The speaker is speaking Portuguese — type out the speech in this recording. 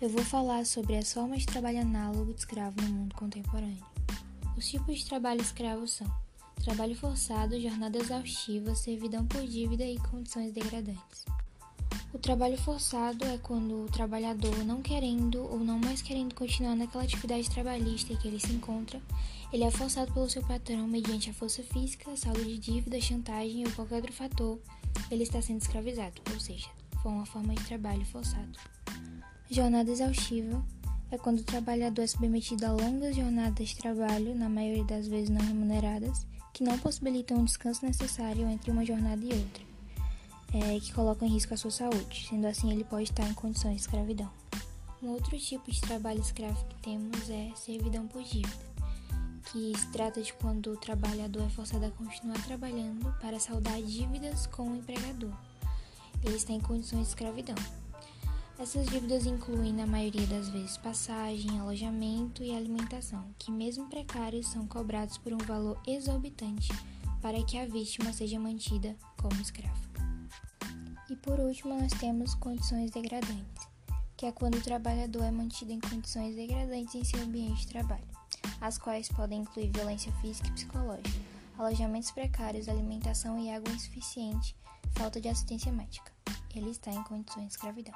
eu vou falar sobre as formas de trabalho análogo de escravo no mundo contemporâneo. Os tipos de trabalho escravo são trabalho forçado, jornada exaustiva, servidão por dívida e condições degradantes. O trabalho forçado é quando o trabalhador, não querendo ou não mais querendo continuar naquela atividade trabalhista em que ele se encontra, ele é forçado pelo seu patrão mediante a força física, saldo de dívida, chantagem ou qualquer outro fator, ele está sendo escravizado, ou seja, foi uma forma de trabalho forçado. Jornada exaustiva é quando o trabalhador é submetido a longas jornadas de trabalho, na maioria das vezes não remuneradas, que não possibilitam o descanso necessário entre uma jornada e outra, é, que colocam em risco a sua saúde, sendo assim ele pode estar em condições de escravidão. Um outro tipo de trabalho escravo que temos é servidão por dívida, que se trata de quando o trabalhador é forçado a continuar trabalhando para saldar dívidas com o empregador. Ele está em condições de escravidão. Essas dívidas incluem, na maioria das vezes, passagem, alojamento e alimentação, que, mesmo precários, são cobrados por um valor exorbitante para que a vítima seja mantida como escrava. E por último, nós temos condições degradantes, que é quando o trabalhador é mantido em condições degradantes em seu ambiente de trabalho, as quais podem incluir violência física e psicológica, alojamentos precários, alimentação e água insuficiente, falta de assistência médica. Ele está em condições de escravidão.